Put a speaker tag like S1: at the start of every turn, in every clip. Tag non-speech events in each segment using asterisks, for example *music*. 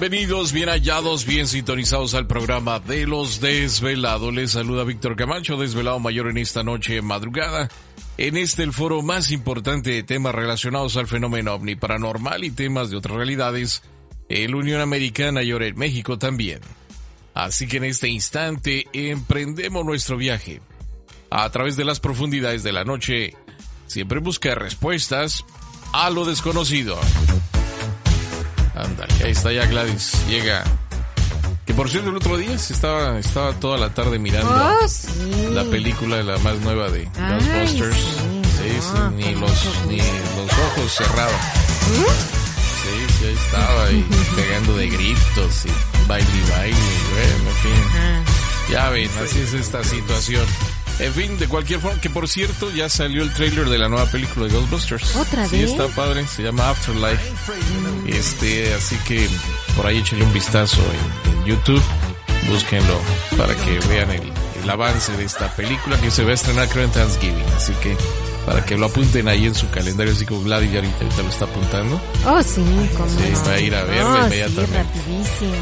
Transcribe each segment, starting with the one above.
S1: Bienvenidos, bien hallados, bien sintonizados al programa de los desvelados. Les saluda Víctor Camacho, desvelado mayor en esta noche madrugada. En este el foro más importante de temas relacionados al fenómeno ovni paranormal y temas de otras realidades en la Unión Americana y ahora en México también. Así que en este instante emprendemos nuestro viaje a través de las profundidades de la noche, siempre busca respuestas a lo desconocido. Ándale, ahí está ya Gladys, llega. Que por cierto el otro día estaba, estaba toda la tarde mirando
S2: Oh,
S1: la película la más nueva de Ghostbusters. Sí, sí, ni los, ni los ojos cerrados. Sí, sí, ahí estaba ahí *laughs* pegando de gritos y baile y baile, y bueno, en fin. Ya ven, así es esta situación. En fin, de cualquier forma, que por cierto, ya salió el trailer de la nueva película de Ghostbusters.
S2: ¿Otra
S1: Sí,
S2: vez?
S1: está padre, se llama Afterlife. Este, así que por ahí échenle un vistazo en, en YouTube, búsquenlo para que vean el, el avance de esta película que se va a estrenar creo en Thanksgiving, así que para que lo apunten ahí en su calendario, así como Gladys ya ahorita, ahorita lo está apuntando.
S2: Oh, sí, cómo
S1: Sí,
S2: no.
S1: va a ir a verla
S2: No,
S1: inmediatamente.
S2: Sí, rapidísimo.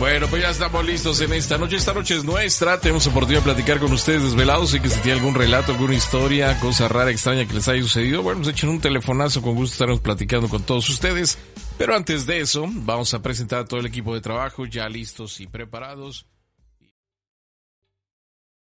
S1: Bueno, pues ya estamos listos en esta noche. Esta noche es nuestra. Tenemos oportunidad de platicar con ustedes desvelados. Y que si tiene algún relato, alguna historia, cosa rara, extraña que les haya sucedido, bueno, pues echen un telefonazo. Con gusto estaremos platicando con todos ustedes. Pero antes de eso, vamos a presentar a todo el equipo de trabajo ya listos y preparados.